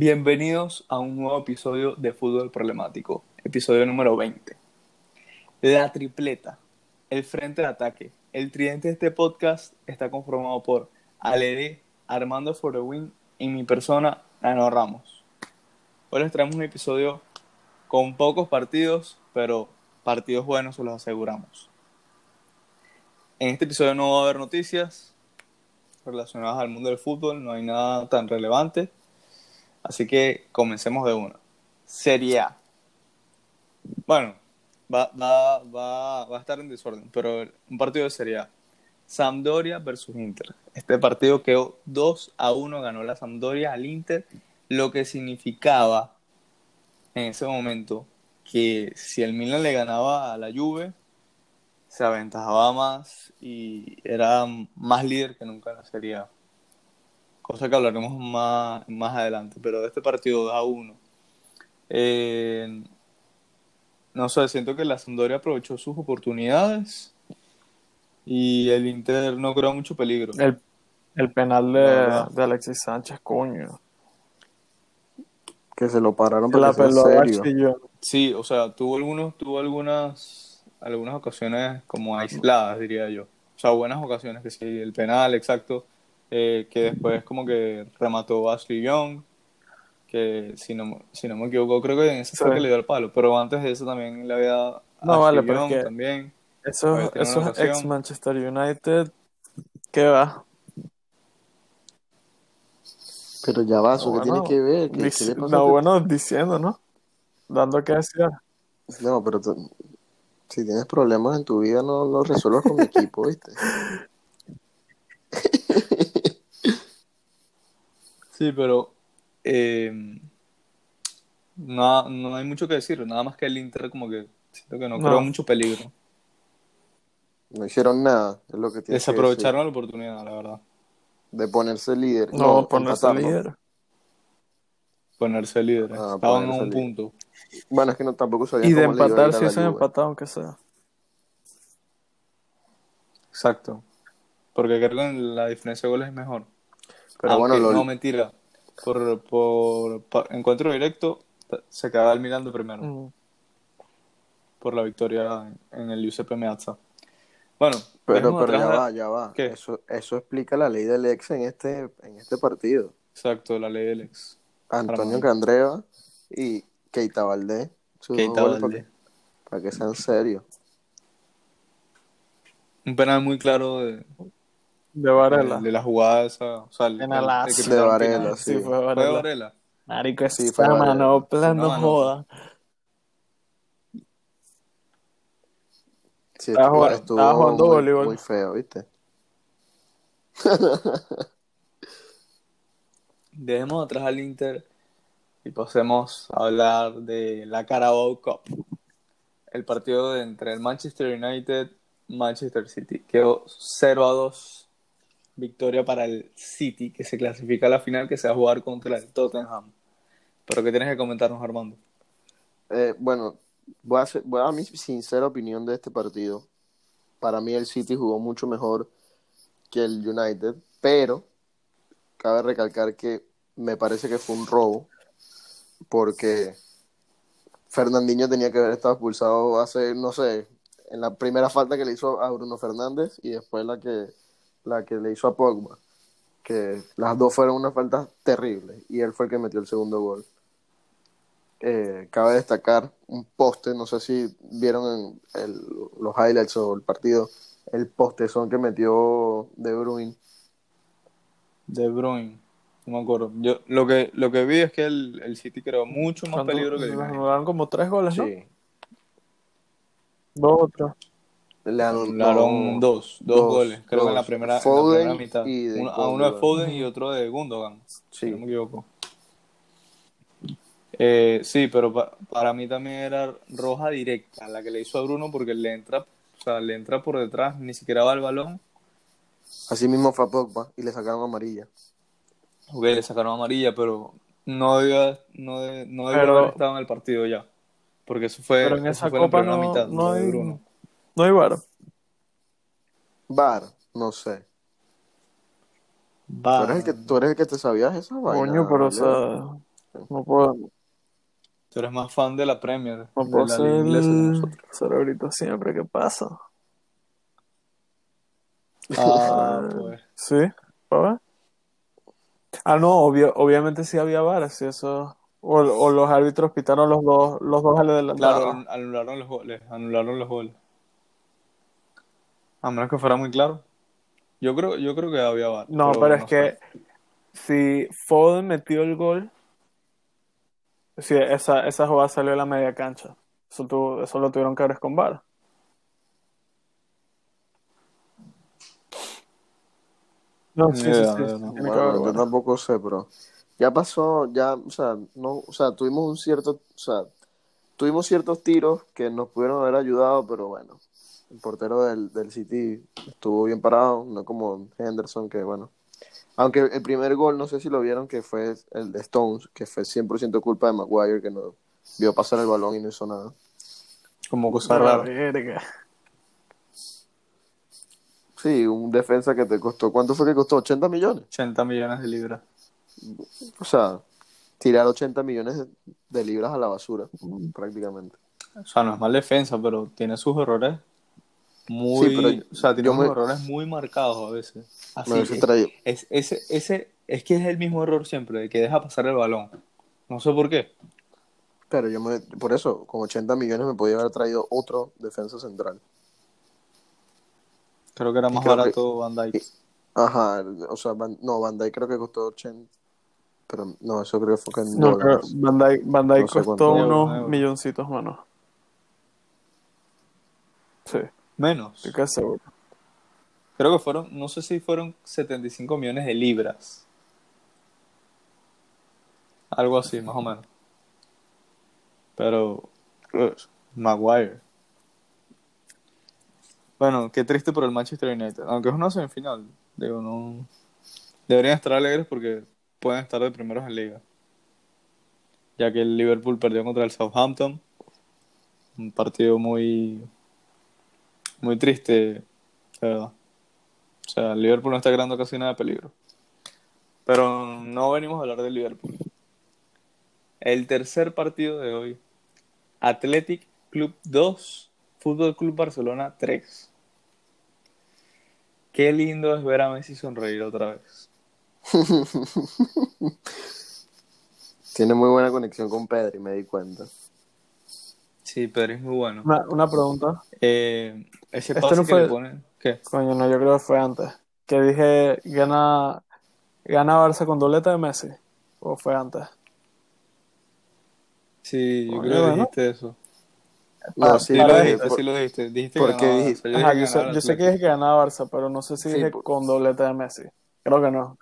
Bienvenidos a un nuevo episodio de Fútbol Problemático, episodio número 20. La tripleta, el frente de ataque, el tridente de este podcast está conformado por Alede, Armando Forewin y mi persona, Ano Ramos. Hoy les traemos un episodio con pocos partidos, pero partidos buenos se los aseguramos. En este episodio no va a haber noticias relacionadas al mundo del fútbol, no hay nada tan relevante, así que comencemos de una. Serie A. Bueno, va, va, va, va a estar en desorden, pero un partido de Serie A. Sampdoria versus Inter. Este partido quedó 2 a 1, ganó la Sampdoria al Inter, lo que significaba en ese momento que si el Milan le ganaba a la Juve, se aventajaba más y era más líder que nunca en la Serie A. Cosa que hablaremos más, más adelante, pero de este partido 2 a 1. Eh, no sé, siento que la Sampdoria aprovechó sus oportunidades y el Inter no creó mucho peligro. El, el penal de, de Alexis Sánchez, coño. Que se lo pararon Que la pelota. Sí, o sea, tuvo algunos, tuvo algunas, algunas ocasiones como aisladas, diría yo. O sea, buenas ocasiones, que sí, el penal, exacto, eh, que después como que remató Ashley Young, que si no, si no me equivoco, creo que en ese fue Sí. que le dio el palo, pero antes de eso también le había dado a No, Ashley vale, pero es Young que- también. Esos, ex Manchester United, ¿qué va? Pero ya va, ¿eso No, qué bueno, tiene que ver? ¿Qué, qué Dic- le pasa a no, bueno, diciendo, ¿no? Dando que decir. No, pero tú- si tienes problemas en tu vida, no los resuelvas con mi equipo, ¿viste? Sí, pero eh, no, no hay mucho que decir, nada más que el Inter como que siento que no, No. creó mucho peligro. No hicieron nada, es lo que tienes que Desaprovecharon la oportunidad, la verdad. De ponerse líder. No, ponerse líder. Ponerse líderes. Ah, Estaban a un líder. punto. Bueno, es que no, tampoco sabían Y de empatar, si Juve. empatado, aunque sea. Exacto. Porque creo que la diferencia de goles es mejor. Pero Aunque, bueno, lo, no, mentira. Por, por, por encuentro directo, se quedaba el Milan de primero. Mm. Por la victoria en, en el Giuseppe Meazza. Bueno, pero, pero ya la- va, ya va. ¿Qué? Eso, eso explica la ley del ex en este, en este partido. Exacto, la ley del ex. Antonio. Candreva y Keita Valdés. Keita Valdés. Para, para que sean serios. Un penal muy claro de, De Varela. de, de la jugada esa. O sea, el, Penalazo. el que De Varela, sí. Sí, fue Fue Varela. Varela. Marico, esa Sí, fue Varela. manopla, no joda. Sí, Estaba jugando- estuvo estaba jugando muy, voleibol. muy feo, ¿viste? Dejemos atrás al Inter y pasemos a hablar de la Carabao Cup. El partido de entre el Manchester United y Manchester City. Quedó 0 a 2. Victoria para el City, que se clasifica a la final, que se va a jugar contra el Tottenham. Pero ¿qué tienes que comentarnos, Armando? Eh, bueno, voy a, hacer- voy a dar mi sincera opinión de este partido. Para mí el City jugó mucho mejor que el United, pero cabe recalcar que me parece que fue un robo porque Fernandinho tenía que haber estado expulsado hace, no sé, en la primera falta que le hizo a Bruno Fernández y después la que, la que le hizo a Pogba, que las dos fueron unas faltas terribles y él fue el que metió el segundo gol. Eh, cabe destacar un poste, no sé si vieron en el- los highlights o el partido, el poste son que metió De Bruyne. De Bruyne. No me acuerdo. Yo lo que, lo que vi es que el, el City creó mucho más Cuando- peligro que el United. como tres goles, ¿no? Sí. Dos o tres. Le Anularon dos, dos, dos, goles, creo que en la primera, en la Foden primera mitad. y de Uno- a uno de. Foden y otro de Gundogan, si no me equivoco. Eh, sí, pero pa- para mí también era roja directa, la que le hizo a Bruno porque le entra, o sea, le entra por detrás, ni siquiera va al balón, Así mismo fue a Pogba y le sacaron amarilla. ok, le sacaron amarilla, pero no debió, no de- no debió Pero- haber estado en el partido ya, porque eso fue, Pero en eso esa fue en la copa primera no, mitad, no de hay, Bruno. No hay VAR. Bar, no sé. Va. Tú eres, el que, tú eres el que te sabías esa vaina. Coño, pero o sea, No puedo, Tú eres más fan de la Premier, no de puedo la ser inglesa nosotros. cerebrito siempre. ¿Qué pasa? Ah, pues. Sí. Ah, no, obvio, obviamente sí había VAR, sí, eso. O, o los árbitros pitaron los dos, los dos al adelantado. Claro, anularon los goles, anularon los goles. A menos que fuera muy claro. Yo creo, yo creo que había VAR. No, pero es no que sé. si Foden metió el gol, sí, esa, esa jugada salió de la media cancha. Eso, tuvo- eso lo tuvieron que ver con VAR. No, sí, sí, sí, Bueno, yo tampoco sé, pero ya pasó, ya, o sea, no, o sea, tuvimos un cierto, o sea, tuvimos ciertos tiros que nos pudieron haber ayudado, pero bueno, el portero del, del City estuvo bien parado, no como Henderson, que bueno. Aunque el primer gol, no sé si lo vieron, que fue el de Stones, que fue 100% culpa de Maguire, que no vio pasar el balón y no hizo nada. Como cosa rara. verga. Sí, un defensa que te costó, ¿cuánto fue que costó? ¿80 millones? 80 millones de libras. O sea, tirar 80 millones de, de libras a la basura, prácticamente. O sea, no es mal defensa, pero tiene sus errores muy. Sí, pero o sea, tiene yo unos me- errores muy marcados a veces. Así Me hubiese es, traído- es, ese, ese, es que es el mismo error siempre, de que deja pasar el balón. No sé por qué. Pero yo me, por eso, con 80 millones me podía haber traído otro defensa central. Creo que era más creo que- barato Van Dijk. Ajá, o sea, Van, no, Van Dijk creo que costó 80, pero no, eso creo que fue en No, creo-. Van Dijk, Van No sé costó cuánto. unos milloncitos menos. Sí, Menos. estoy casi seguro. Creo que fueron, no sé si fueron 75 millones de libras. Algo así, más o menos. Pero, Maguire. Bueno, qué triste por el Manchester United. Aunque es una semifinal. Digo, no. Deberían estar alegres porque pueden estar de primeros en liga. Ya que el Liverpool perdió contra el Southampton. Un partido muy. Muy triste, de verdad. O sea, Liverpool no está creando casi nada de peligro. Pero no venimos a hablar del Liverpool. El tercer partido de hoy. Athletic Club 2, Fútbol Club Barcelona 3. Qué lindo es ver a Messi sonreír otra vez. Tiene muy buena conexión con Pedri, me di cuenta. Sí, Pedro es muy bueno. Una, una pregunta. Eh, ese Este pase no que fue- le ponen. ¿Qué? Coño, no, yo creo que fue antes. Que dije, gana, gana Barça con dobleta de Messi. ¿O fue antes? Sí, yo Coño, creo que dijiste eso. No, Ah, sí, lo dijiste, por- sí lo dijiste. Dijiste ¿por que qué dijiste? Ajá, yo sé, ganaba yo sé que dije que ganaba Barça, pero no sé si Sí, dije por- con dobleta de Messi. Creo que no.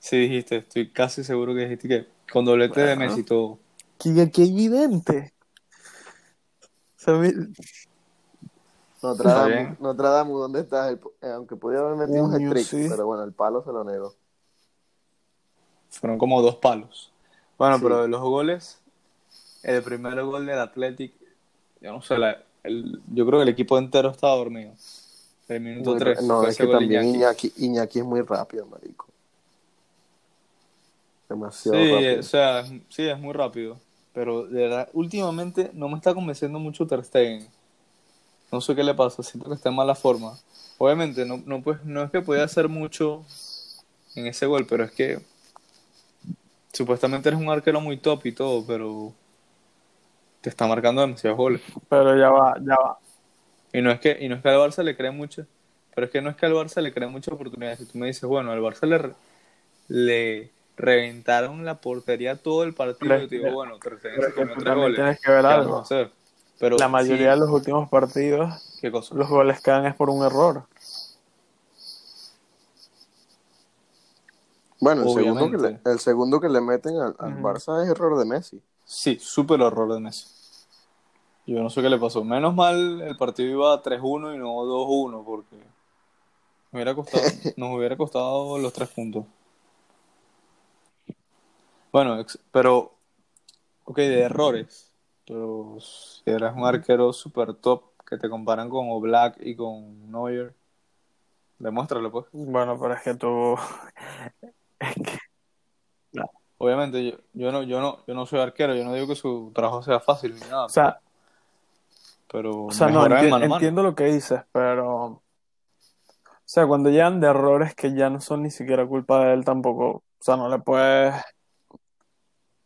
Sí, dijiste. Estoy casi seguro que dijiste que con doblete de. Messi todo. ¡Qué, qué evidente! Notre Dame, ¿dónde estás? El- eh, aunque podía haber metido un sí. pero bueno, el palo se lo negó. Fueron como dos palos. Bueno, Sí. pero de los goles, el primer gol del Athletic, yo no sé, la- el- yo creo que el equipo entero estaba dormido. El minuto Muy 3. ra- no, es que también Iñaki. Iñaki es muy rápido, marico. Demasiado Sí, rápido. o sea, sí, es muy rápido. Pero de verdad, últimamente no me está convenciendo mucho Ter Stegen. No sé qué le pasa, siento que está en mala forma. Obviamente, no, no, pues, no es que pueda hacer mucho en ese gol, pero es que supuestamente eres un arquero muy top y todo, pero te está marcando demasiados goles. Pero ya va, ya va. Y no es que, y no es que al Barça le cree mucho, pero es que no es que al Barça le cree muchas oportunidades. Si tú me dices, bueno, al Barça le, le reventaron la portería todo el partido, yo te digo, bueno, Ter Stegen se Pero comió tres goles. tienes que ver ¿Qué vamos algo. Pero La mayoría sí, de los últimos partidos, ¿Qué cosa? los goles caen es por un error. Bueno, el segundo, que le, el segundo que le meten al, al Ujú. Barça es error de Messi. Sí, súper error de Messi. Yo no sé qué le pasó. Menos mal el partido iba 3-1 y no 2-1 porque me hubiera costado, nos hubiera costado los tres puntos. Bueno, pero, ok, de errores. Pero si eres un arquero super top que te comparan con Oblak y con Neuer, demuéstralo pues. Bueno, pero es que tú. es que- obviamente yo, yo no, yo no, yo no soy arquero, yo no digo que su trabajo sea fácil ni nada, O sea, pero o sea no, enti- mano mano. entiendo lo que dices, pero. O sea, cuando llegan de errores que ya no son ni siquiera culpa de él tampoco. O sea, no le puedes.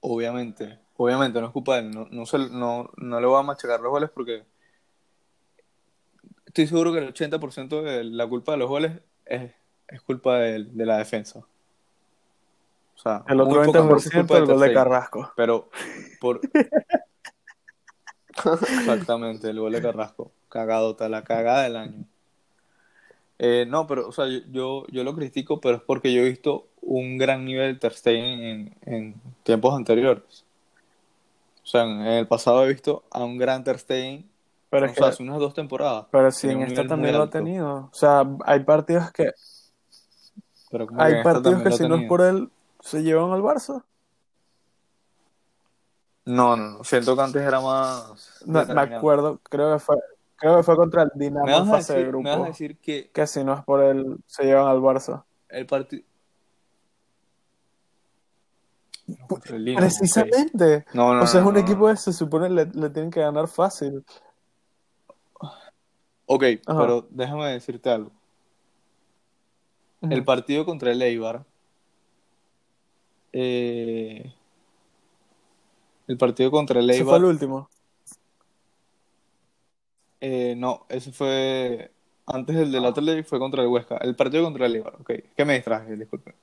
Obviamente, obviamente no es culpa de él, no, no, se- no, no le voy a machacar los goles porque estoy seguro que el 80% de la culpa de los goles es, es culpa de, de la defensa. O sea, El otro pocas veces 20% culpa del gol de Carrasco. Pero por exactamente, el gol de Carrasco, cagadota, la cagada del año. Eh, no, pero, o sea, yo, yo, lo critico, pero es porque yo he visto un gran nivel de Ter Stegen en, en tiempos anteriores. O sea, en el pasado he visto a un gran Ter Stegen, Pero o es sea, que, hace unas dos temporadas, pero sí, en esta también lo ha tenido. O sea, hay partidos que, Pero como que hay partidos que si no es por él, se llevan al Barça. No, no, siento que antes era más No, me acuerdo, creo que fue, creo que fue contra el Dinamo en a fase de decir, me vas a grupo. decir que Que si no es por él, se llevan al Barça. el partido... Contra el Dinamo, ok. Precisamente. No, no, O sea, es no, un no, equipo no. que se supone le, le tienen que ganar fácil. Ok, Ajá. pero déjame decirte algo. El partido contra el Eibar, eh, el partido contra el Ese fue el Eibar, último. Eh, no, ese fue antes del del Athletic, fue contra el Huesca. El partido contra el Eibar, ok, que me distraje, disculpe.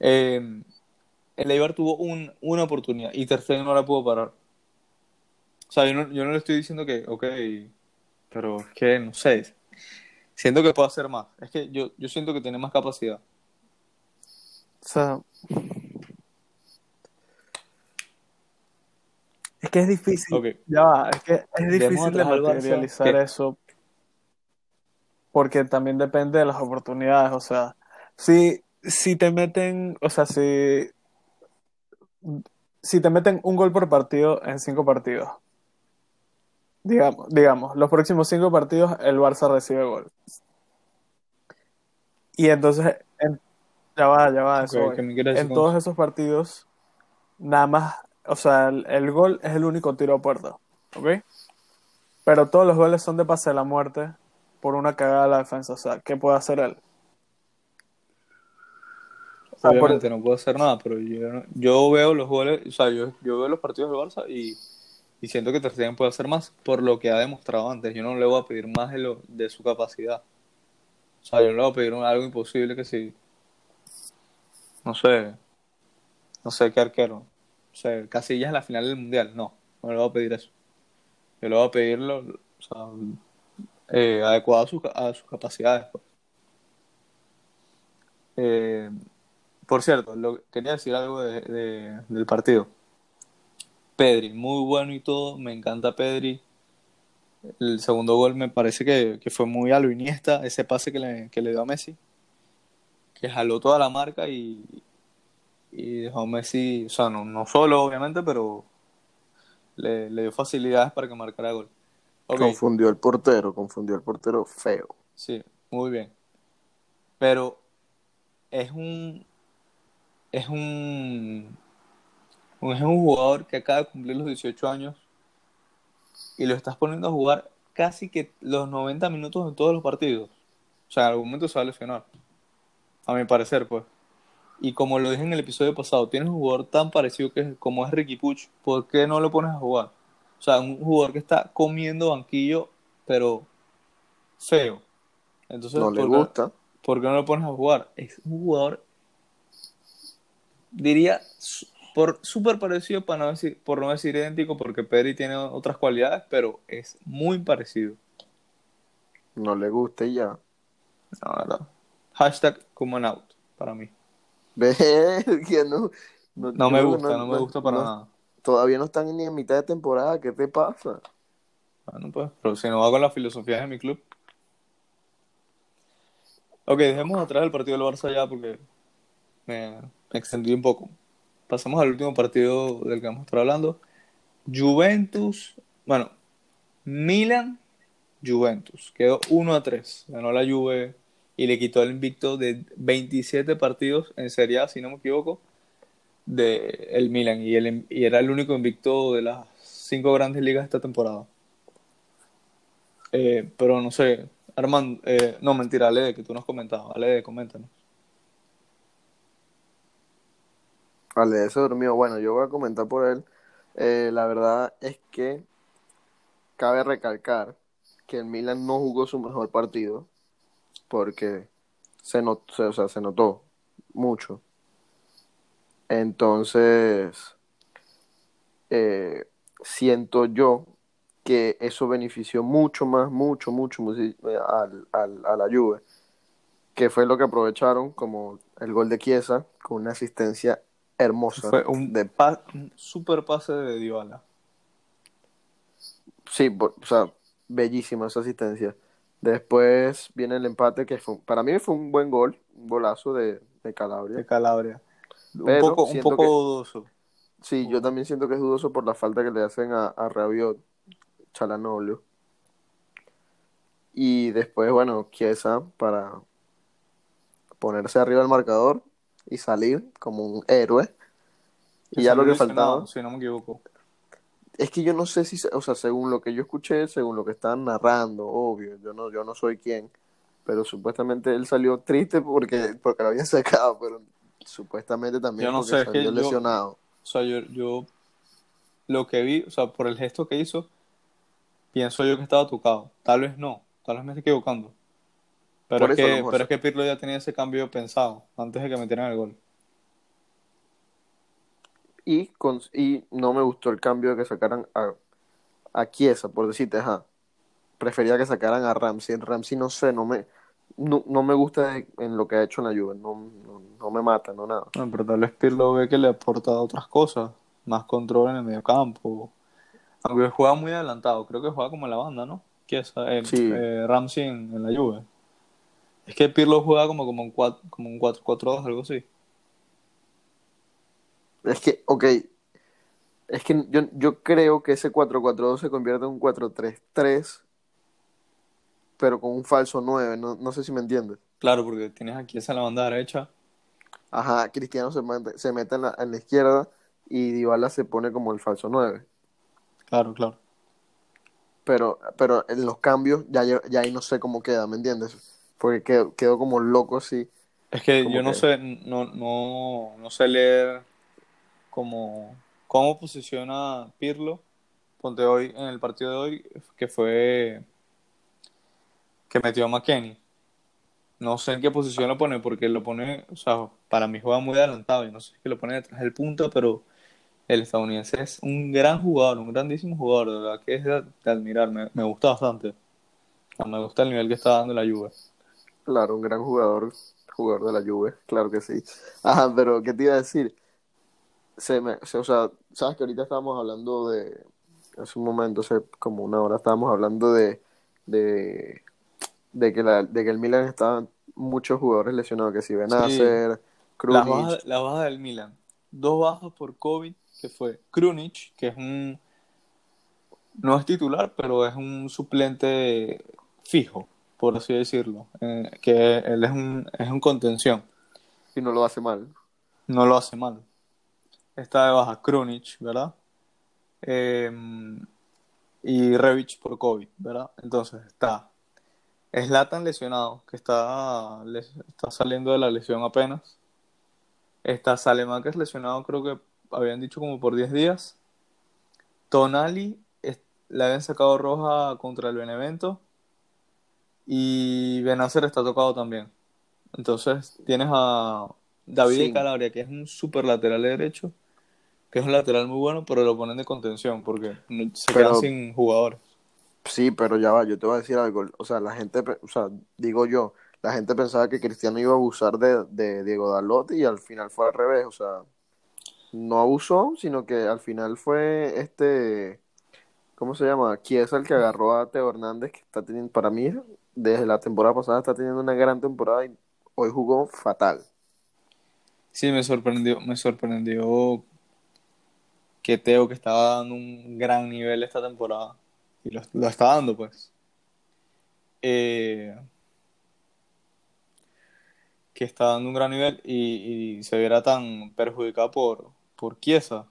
Eh, el Eibar tuvo un- una oportunidad y Ter Stegen no la pudo parar. O sea, yo no, yo no le estoy diciendo que, ok, pero es que no sé. Siento que puede hacer más. Es que yo, yo siento que tiene más capacidad. O sea. Es que es difícil. Ya va, es que es difícil de materializar eso. Porque también depende de las oportunidades. O sea, si, si te meten. O sea, si. Si te meten un gol por partido en cinco partidos. Digamos, digamos, los próximos cinco partidos el Barça recibe gol. Y entonces, en- ya va, ya va, eso Ok, voy. ¿qué me quieres decir En todos eso? esos partidos, nada más, o sea, el, el gol es el único tiro a puerta, ¿ok? Pero todos los goles son de pase de la muerte por una cagada de la defensa, o sea, ¿qué puede hacer él? Obviamente no puedo hacer nada, pero yo, yo veo los goles, o sea, yo, yo veo los partidos del Barça y, y siento que Ter Stegen puede hacer más por lo que ha demostrado antes. Yo no le voy a pedir más de, lo, de su capacidad. O sea, yo no le voy a pedir algo imposible que si, no sé, no sé qué arquero, o sea, Casillas en la final del Mundial, no, no le voy a pedir eso. Yo le voy a pedir lo, o sea, eh, adecuado a sus, a sus capacidades. pues. Eh, por cierto, lo, quería decir algo de- de- del partido. Pedri, muy bueno y todo, me encanta Pedri. El segundo gol me parece que, que fue muy a lo Iniesta, ese pase que le, que le dio a Messi, que jaló toda la marca y, y dejó Messi, o sea, no, no solo obviamente, pero le, le dio facilidades para que marcara gol. Confundió el portero, confundió el portero feo. Sí, muy bien. Pero es un es un un- es un jugador que acaba de cumplir los 18 años y lo estás poniendo a jugar casi que los 90 minutos en todos los partidos. O sea, en algún momento se va a lesionar. A mi parecer, pues. Y como lo dije en el episodio pasado, tienes un jugador tan parecido que como es Ricky Puch, ¿por qué no lo pones a jugar? O sea, un jugador que está comiendo banquillo, pero feo. Entonces, No le ¿por qué- gusta. ¿por qué no lo pones a jugar? Es un jugador, diría, por súper parecido, para no decir, por no decir idéntico, porque Pedri tiene otras cualidades, pero es muy parecido. No le gusta y ya. La verdad. Hashtag como out para mí. Ve que no. No, No me gusta, no, me gusta para nada. Todavía no están ni en mitad de temporada. ¿Qué te pasa? Bueno, pues, pero si no va con la filosofía de mi club. Ok, dejemos atrás el partido del Barça ya porque me, me extendí un poco. Pasamos al último partido del que vamos a estar hablando. Juventus, bueno, Milan, Juventus. Quedó 1 a 3. Ganó la Juve y le quitó el invicto de 27 partidos en Serie A, si no me equivoco. de el Milan y, el, y era el único invicto de las cinco grandes ligas esta temporada. Eh, pero no sé, Armando, eh, no mentira, Ale, que tú nos comentabas, Ale, coméntanos. Vale, ese durmió. Bueno, yo voy a comentar por él. Eh, la verdad es que cabe recalcar que el Milan no jugó su mejor partido porque se, notó, o sea, se notó mucho. Entonces, eh, siento yo que eso benefició mucho más, mucho, mucho, al, al, a la Juve, que fue lo que aprovecharon como el gol de Chiesa con una asistencia hermosa. Fue un, de... un super pase de Dybala. Sí, o sea, bellísima esa asistencia. Después viene el empate, que fue, para mí fue un buen gol, un golazo de, de Calabria. De Calabria. un poco, un poco dudoso. Sí, yo también siento que es dudoso por la falta que le hacen a, a Rabiot, Chalanolio. Y después, bueno, Chiesa para ponerse arriba del marcador y salir como un héroe. Y ya lo que faltaba. Si no me equivoco. Es que yo no sé si, o sea, según lo que yo escuché, según lo que están narrando, obvio, yo no, yo no soy quien, pero supuestamente él salió triste porque, porque lo había sacado, pero supuestamente también yo no porque sé, salió lesionado. o sea, yo, yo lo que vi, o sea, por el gesto que hizo, pienso yo que estaba tocado. Tal vez no, tal vez me estoy equivocando. Pero, es que, pero es que Pirlo ya tenía ese cambio pensado antes de que metieran el gol. Y, con, y no me gustó el cambio de que sacaran a, a Chiesa, por decirte, ajá. Prefería que sacaran a Ramsey. Ramsey no sé, no me, no, no me gusta en lo que ha hecho en la Juve. No, no, me mata, no nada. No, pero tal vez Pirlo ve que le ha aportado otras cosas. Más control en el mediocampo. Aunque juega muy adelantado. Creo que juega como en la banda, ¿no? Chiesa, eh, Sí. eh, Ramsey en, en la Juve. Es que Pirlo juega como, como un 4 como un 4-4-2, algo así. Es que, ok. Es que yo, yo creo que ese 4-4-2 se convierte en un 4-3-3, pero con un falso 9. No, no sé si me entiendes. Claro, porque tienes aquí esa la banda derecha. Ajá, Cristiano se mete, se mete en, la, en la izquierda y Dybala se pone como el falso 9. Claro, claro. Pero, pero en los cambios ya, yo- ya ahí no sé cómo queda, ¿me entiendes? Porque quedó, quedó como loco así. Es que yo no sé, no, no, no sé leer cómo, cómo posiciona Pirlo. Ponte hoy, en el partido de hoy, que fue que metió a McKennie. No sé en qué posición lo pone, porque lo pone, o sea, para mí juega muy adelantado. y no sé si lo pone detrás del punto, pero el estadounidense es un gran jugador, un grandísimo jugador, de verdad que es de, admirar, me, me gusta bastante. Me gusta el nivel que está dando la Juve. Claro, un gran jugador, jugador de la Juve, claro que sí. Ajá, pero ¿qué te iba a decir? Se me, se- o sea, sabes que ahorita estábamos hablando de, hace un momento, hace como una hora, estábamos hablando de, de, de que la, de que el Milan estaban muchos jugadores lesionados, que si Benacer, Las Krunic, bajas, las bajas del Milan. Dos bajas por COVID, que fue Krunic, que es un... No es titular, pero es un suplente fijo, por así decirlo. eh, que él es un, es un contención. y no lo hace mal. No lo hace mal. Está de baja Krunic, ¿verdad? Eh, y Rebic por COVID, ¿verdad? Entonces está Zlatan lesionado, que está, les- está saliendo de la lesión apenas. Está Salemaker lesionado, creo que habían dicho como por 10 días. Tonali es- le habían sacado roja contra el Benevento. Y Benacer está tocado también. Entonces tienes a David Sí. Calabria, que es un super lateral derecho, que es un lateral muy bueno, pero lo ponen de contención porque se Pero- quedan sin jugadores. Sí, pero ya va, yo te voy a decir algo. O sea, la gente, o sea, digo yo, la gente pensaba que Cristiano iba a abusar de, de Diego Dalot y al final fue al revés. O sea, no abusó, sino que al final fue este, ¿cómo se llama? Chiesa el que agarró a Teo Hernández, que está teniendo, para mí, desde la temporada pasada está teniendo una gran temporada y hoy jugó fatal. Sí, me sorprendió, me sorprendió que Teo, que estaba dando un gran nivel esta temporada, y lo, lo está dando, pues, eh, que está dando un gran nivel y, y se viera tan perjudicado por, por Chiesa.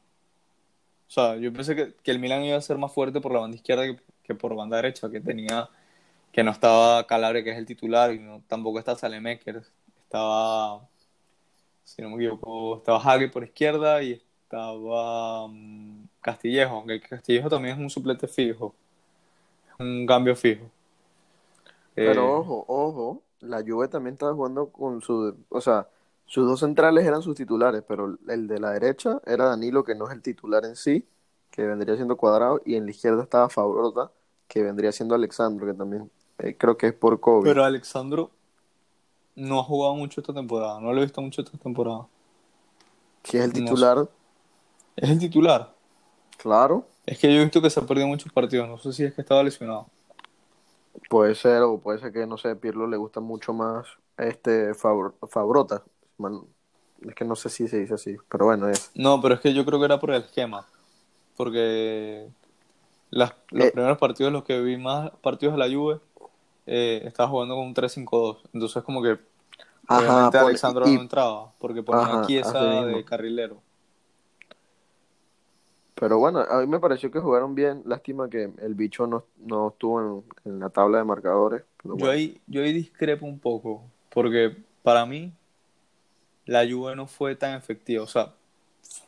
O sea, yo pensé que, que el Milan iba a ser más fuerte por la banda izquierda que, que por banda derecha, que tenía, que no estaba Calabre, que es el titular, y no, tampoco está Salemaker, estaba, si no me equivoco, estaba Hagi por izquierda y estaba mm, Castillejo, aunque Castillejo también es un suplete fijo, un cambio fijo. Pero Eh, ojo, ojo, la Juve también estaba jugando con su, o sea, sus dos centrales eran sus titulares, pero el de la derecha era Danilo, que no es el titular en sí, que vendría siendo cuadrado, y en la izquierda estaba Fabrota, que vendría siendo Alexandro, que también eh, creo que es por COVID. Pero Alexandro no ha jugado mucho esta temporada, no lo he visto mucho esta temporada. Si es el no sé. Es el titular. claro, Es que yo he visto que se ha perdido muchos partidos, no sé si es que estaba lesionado. puede ser, o puede ser que, no sé, Pirlo le gusta mucho más este Fabr- Fabrota. Man, es que no sé si se dice así, pero bueno, es. No, pero es que yo creo que era por el esquema. Porque las- los Eh. primeros partidos, los que vi más partidos de la Juve, eh, estaba jugando con un 3-5-2. Entonces como que Ajá, obviamente Alexandro y- no entraba, porque ponía Ajá, a Chiesa así mismo. de carrilero. Pero bueno, a mí me pareció que jugaron bien. Lástima que el bicho no, no estuvo en, en la tabla de marcadores. Yo ahí, yo ahí discrepo un poco, porque para mí la Juve no fue tan efectiva. O sea,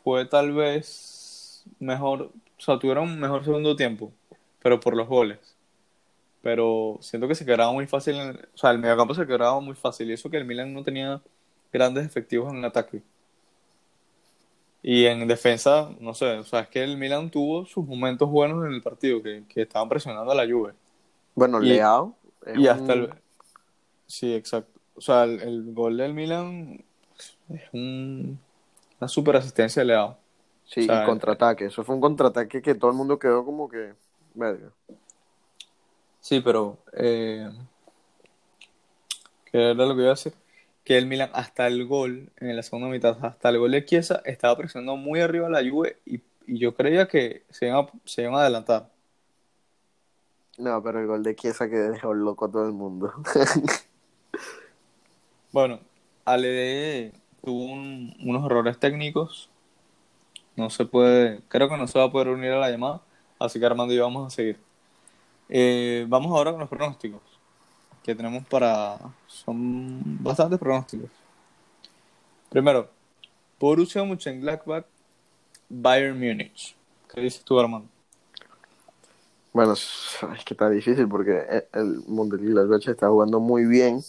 fue tal vez mejor, o sea, tuvieron un mejor segundo tiempo, pero por los goles. Pero siento que se quebraba muy fácil, en el- o sea, el mediocampo se quebraba muy fácil, y eso que el Milan no tenía grandes efectivos en ataque. Y en defensa, no sé, o sea, es que el Milan tuvo sus momentos buenos en el partido, que, que estaban presionando a la Juve. Bueno, y- Leao. Y hasta el... Sí, exacto. O sea, el, el gol del Milan es un- una super asistencia de Leao. Sí, o sea, y contraataque. Eso fue un contraataque que todo el mundo quedó como que. Verga. Sí, pero... Eh, ¿Qué era lo que iba a decir? Que el Milan, hasta el gol, en la segunda mitad, hasta el gol de Chiesa, estaba presionando muy arriba a la Juve y, y yo creía que se iban a, se iban a adelantar. No, pero el gol de Chiesa que dejó loco a todo el mundo. Bueno, Ale tuvo un- unos errores técnicos. No se puede, creo que no se va a poder unir a la llamada. Así que Armando y yo vamos a seguir. Eh, vamos ahora con los pronósticos. Que tenemos para. Son bastantes pronósticos. Primero, Borussia Mönchengladbach, Bayern Múnich. ¿Qué dices tú, Armando? Bueno, es que está difícil porque el- el Mönchengladbach está jugando muy bien,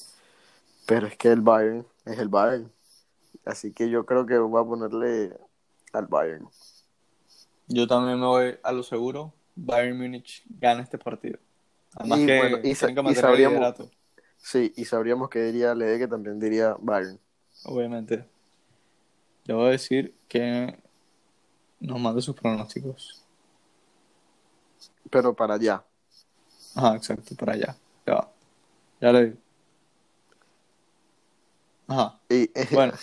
pero es que el Bayern es el Bayern. Así que yo creo que voy a ponerle al Bayern. Yo también me voy a lo seguro. Bayern Múnich gana este partido. Además Y que bueno, y sa- que y sabríamos-. Sí, y sabríamos que diría Lede que también diría Bayern. obviamente. Le voy a decir que nos mande sus pronósticos. Pero para allá. Ajá, exacto, para allá. Ya. Ya le digo. Ajá. Y, Bueno.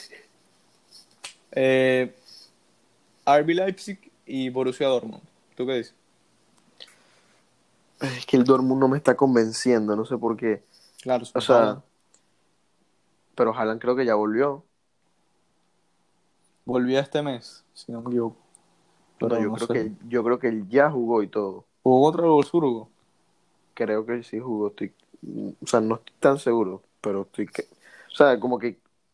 Eh, RB Leipzig y Borussia Dortmund. ¿Tú qué dices? Es que el Dortmund no me está convenciendo, no sé por qué. Claro, O sea, pero Haaland creo que ya volvió. volví este mes, si no me equivoco. Pero Pero yo no creo sé. que yo creo que él ya jugó y todo. ¿Jugó el Wolfsburgo? Creo que sí jugó, estoy, o sea, no estoy tan seguro, pero estoy que, o sea, como que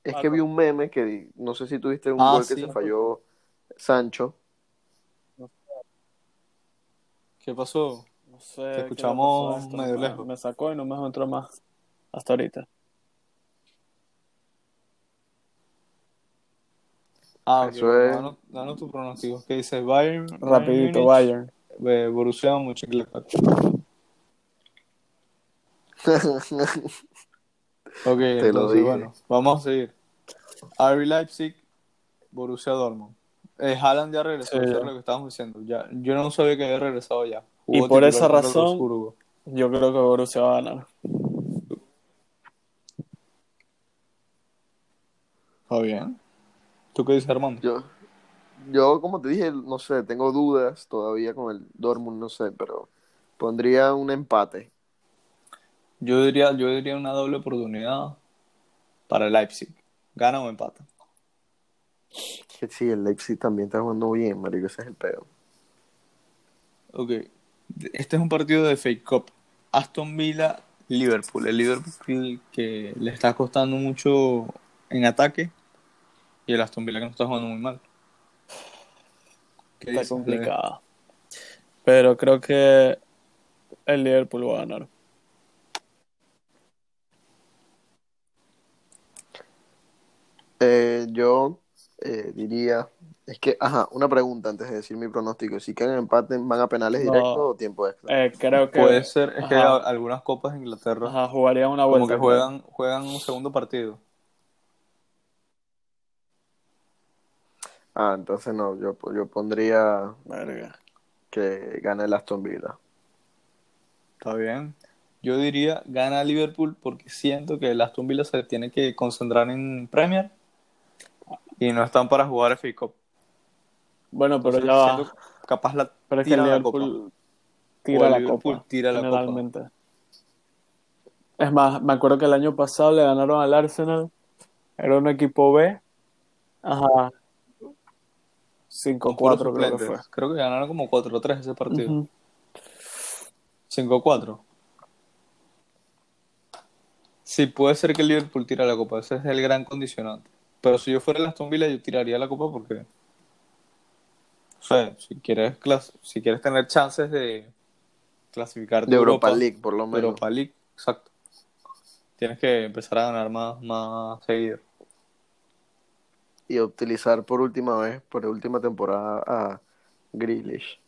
es que Claro. vi un meme que no sé si tuviste un Ah, gol que se falló Sancho. ¿Qué pasó? Sé. Te escuchamos esto, medio me- lejos. Me sacó y no me entró más hasta ahorita. Ah, ok, Eso es- danos, danos tu pronóstico. ¿Qué dices? Bayern, Rapidito, Bayern. eh, Borussia Mönchengladbach. Ok, lo entonces, dije. bueno, vamos a seguir. RB Leipzig, Borussia Dortmund. Eh, Haaland ya regresó, Sí, eso ya. es lo que estábamos diciendo. Ya, yo no sabía que había regresado ya. Y por esa razón-. Yo creo que Borussia va a ganar. Está bien. ¿Tú qué dices, Armando? Yo, yo, como te dije, no sé, tengo dudas todavía con el Dortmund, no sé, pero pondría un empate. Yo diría, yo diría una doble oportunidad para el Leipzig. Gana o empata. que sí, el Leipzig también está jugando bien, marico, ese es el peor. Ok. Este es un partido de Fake Cup. Aston Villa, Liverpool. El Liverpool que le está costando mucho en ataque y el Aston Villa que no está jugando muy mal. ¿Qué Está complicado. Pero creo que el Liverpool va a ganar. Eh, yo eh, diría, es que, ajá, una pregunta antes de decir mi pronóstico. Si quedan empate, ¿van a penales No. directos o tiempo extra? Eh, creo que Puede ser, es que Ajá. algunas copas de Inglaterra ajá, jugaría una como vuelta. que juegan, juegan un segundo partido. Ah, entonces no, yo, yo pondría. Verga. que gane el Aston Villa. Está bien. Yo diría gana Liverpool porque siento que el Aston Villa se tiene que concentrar en Premier y no están para jugar FA Cup. Bueno, pero ya va. capaz la Pero es que el la tira copa. tira la copa. generalmente. Es más, me acuerdo que el año pasado le ganaron al Arsenal. Era un equipo B. Ajá. con puros 5-4 creo que fue. Creo que ganaron como 4-3 ese partido. Ujú. 5-4. Sí, puede ser que el Liverpool tire la copa. Ese es el gran condicionante. Pero si yo fuera el Aston Villa, yo tiraría la copa porque. O sea, si quieres, clas- si quieres tener chances de clasificar De Europa League, por lo menos. Europa League, exacto. Tienes que empezar a ganar más, más seguido. Y utilizar por última vez, por última temporada, a Grealish.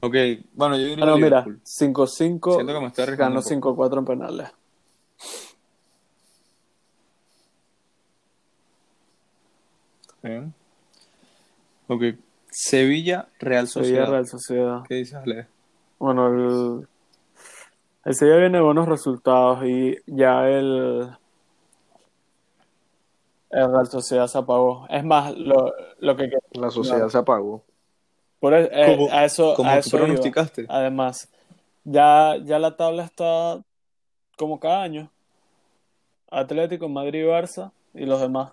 Ok, bueno, yo diría Bueno, mira, Liverpool. 5-5 Siento que me estoy arriesgando ganó un poco. 5-4 en penales. Bien. Ok. Sevilla, Real Sevilla, Sociedad. Real Sociedad. ¿Qué dices, Ale? Bueno, el, el Sevilla viene buenos resultados y ya el, el Real Sociedad se apagó. Es más, lo, lo que La sociedad No. se apagó. por e- eh, a eso, Como a tú eso iba. pronosticaste. Además, ya, ya la tabla está como cada año. Atlético, Madrid, Barça y los demás.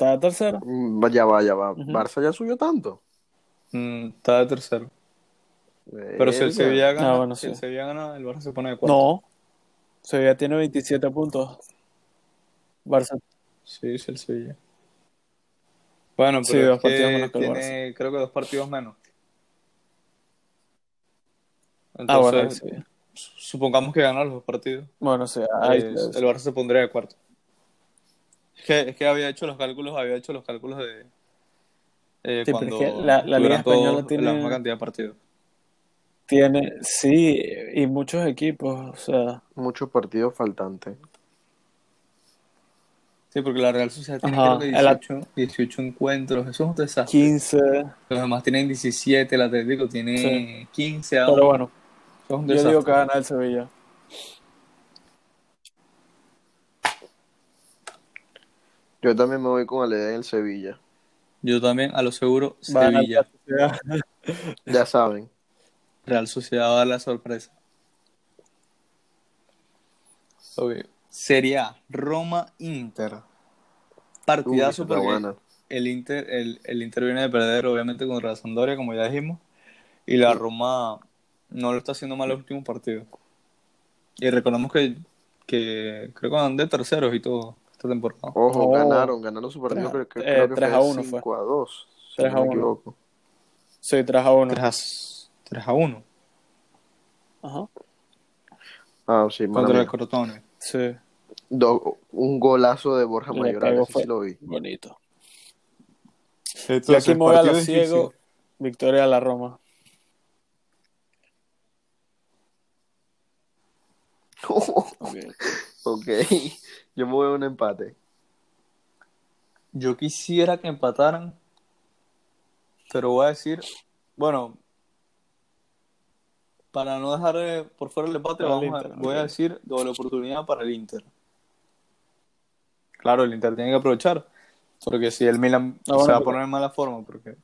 Está de tercero. Mm, Ya va, ya va. Ujú. Barça ya subió tanto. Mm, está de tercero. Pero si el. Sevilla gana, Ah, bueno, si sí. el Sevilla gana, el Barça se pone de cuarto. No. Sevilla tiene 27 puntos. Barça. Sí, sí, el Sevilla. Bueno, Sí, pero dos es que partidos menos que el tiene, creo que dos partidos menos. Ah, bueno, Entonces, sí. supongamos que gana los dos partidos. Bueno, sí. ahí pues, está. el Barça se pondría de cuarto. Es que, es que había hecho los cálculos, había hecho los cálculos de eh, Sí, cuando es que la- la Liga Española tiene- la misma cantidad de partidos. Tiene, sí, y muchos equipos, o sea, Muchos partidos faltantes. Sí, porque la Real Sociedad tiene Ajá, creo que el at- 18, 18 encuentros, eso es un desastre. 15, Los demás tienen 17, el Atlético tiene 15 aún. pero bueno, Eso es un yo digo desastre. que gana el Sevilla. Yo también me voy con Alede en el Sevilla. Yo también, a lo seguro, Sevilla. Ya saben. Real Sociedad va a dar la sorpresa. Ok. Serie A, Roma-Inter. Uy, Partidazo porque buena. el Inter, el, el Inter viene de perder, obviamente, contra la Sampdoria, como ya dijimos. Y la Roma no lo está haciendo mal los últimos partidos. Y recordemos que, que creo que van de terceros y todo esta temporada. Ojo, Oh. ganaron, ganaron su partido, Tres- creo, eh, creo que tres fue a uno fue. 5 a 2, si 3 no a me 1. equivoco. Sí, 3 a 1. 3 a, 3 a 1 Ajá. Ah, sí, contra el Crotone. Sí, Do- un golazo de Borja Le Mayoral, sí lo vi. bonito. Y Entonces, aquí me voy a partido lo difícil. ciego, victoria a la Roma. Ok. Ok, yo me voy a un empate. Yo quisiera que empataran, pero voy a decir, bueno, para no dejar eh, por fuera el empate, el vamos a- voy a decir doble oportunidad para el Inter. Claro, el Inter tiene que aprovechar, porque si el Milan Ah, bueno, se va a poner en mala forma, porque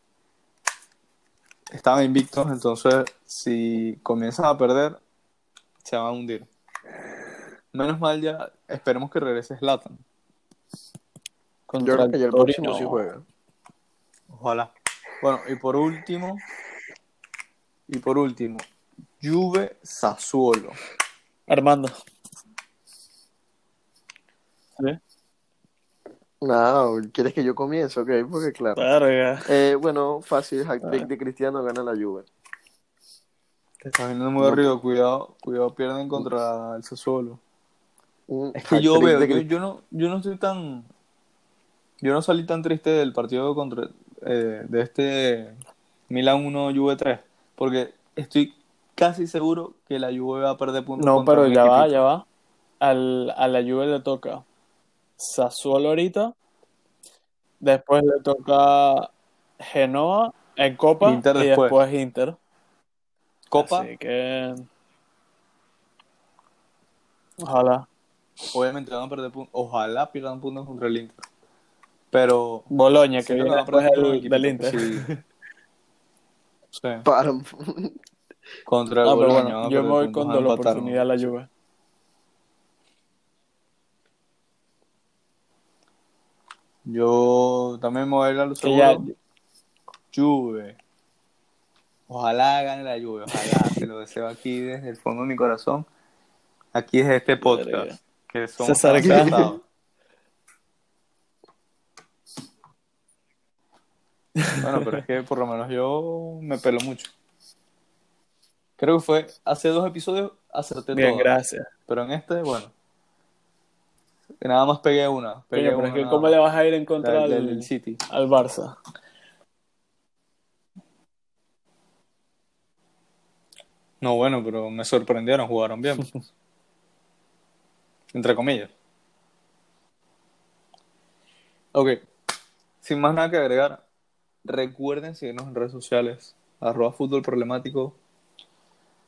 estaban invictos, entonces si comienzan a perder, se van a hundir. Menos mal ya, esperemos que regrese Zlatan. Yo creo que ya el próximo sí juega. Ojalá. Bueno, y por último, y por último, Juve Sassuolo. Armando. ¿Sí? No, ¿quieres que yo comience? Ok, porque claro. Eh, bueno, fácil, hack trick de Cristiano gana la Juve. Te estás viendo muy arriba, cuidado, cuidado, pierden contra el Sassuolo. Un Es que yo veo, de yo, no, yo no estoy tan, yo no salí tan triste del partido contra, eh, de este Milan 1 Juve 3, porque estoy casi seguro que la Juve va a perder puntos No, pero ya va, ya va. Al, a la Juve le toca Sassuolo ahorita. Después le toca Genoa en Copa Inter y después. después Inter. Copa, Así que. Ojalá. Obviamente van a perder puntos, ojalá pierdan puntos contra el Inter, pero Boloña, que viene después del, del Inter. sí. Sí, Para... contra el Ah, bueno, yo me voy con la oportunidad a la Juve. Yo también me voy a ir a lo Que seguro. ya, Juve. Ojalá gane la Juve, ojalá. Te lo deseo aquí desde el fondo de mi corazón. Aquí desde este podcast. Que somos César tan acá. acertados. Bueno, pero es que por lo menos yo me pelo mucho. Creo que fue hace dos episodios acerté bien, todo. gracias. Pero en este, bueno. Nada más pegué una. Pegué Coño, pero es que ¿cómo más. le vas a ir en La contra del City. al Barça? No, bueno, pero me sorprendieron, jugaron bien. Entre comillas. Ok, sin más nada que agregar, recuerden seguirnos en redes sociales, arroba fútbol problemático,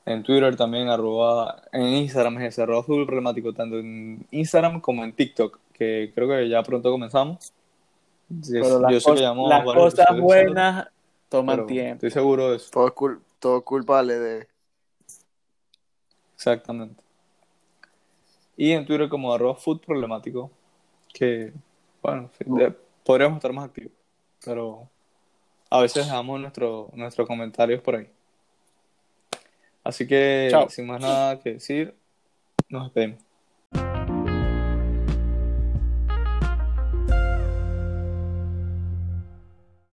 en Twitter también, arroba, en Instagram es ese, arroba fútbol problemático, tanto en Instagram como en TikTok, que creo que ya pronto comenzamos. Pero las, yo sé que las cosas buenas toman tiempo. Estoy seguro de eso. todo, es cul- todo culpable de... Exactamente. Y en Twitter como arroba food problemático, que, bueno, sí, de- podríamos estar más activos, pero a veces dejamos nuestro, nuestros comentarios por ahí. Así que, Chao. sin más nada que decir, nos despedimos.